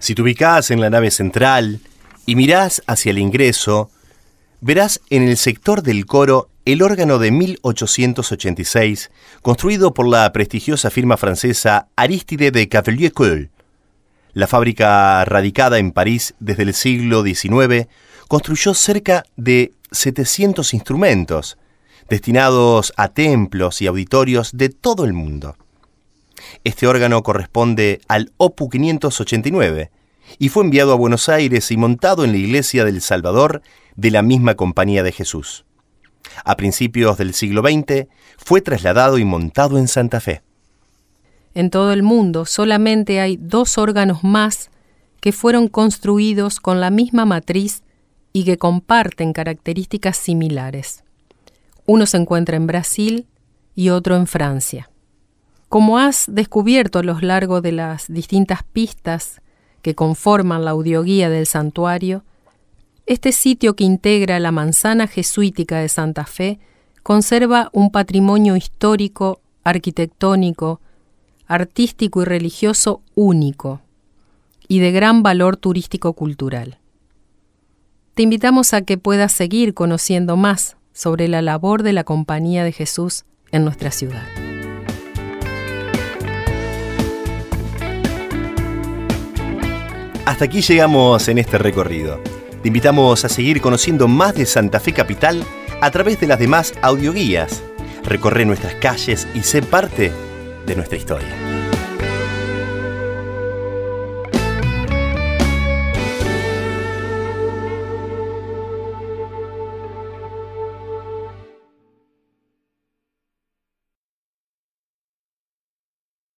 Si te ubicás en la nave central y mirás hacia el ingreso, verás en el sector del coro el órgano de 1886, construido por la prestigiosa firma francesa Aristide de Cavelier-Coll. La fábrica, radicada en París desde el siglo XIX, construyó cerca de 700 instrumentos, destinados a templos y auditorios de todo el mundo. Este órgano corresponde al OPU 589 y fue enviado a Buenos Aires y montado en la iglesia del Salvador de la misma Compañía de Jesús. A principios del siglo XX fue trasladado y montado en Santa Fe. En todo el mundo solamente hay dos órganos más que fueron construidos con la misma matriz y que comparten características similares. Uno se encuentra en Brasil y otro en Francia. Como has descubierto a lo largo de las distintas pistas que conforman la audioguía del santuario, este sitio que integra la manzana jesuítica de Santa Fe conserva un patrimonio histórico, arquitectónico, artístico y religioso único y de gran valor turístico-cultural. Te invitamos a que puedas seguir conociendo más sobre la labor de la Compañía de Jesús en nuestra ciudad. Hasta aquí llegamos en este recorrido. Te invitamos a seguir conociendo más de Santa Fe Capital a través de las demás audioguías. Recorre nuestras calles y sé parte de nuestra historia.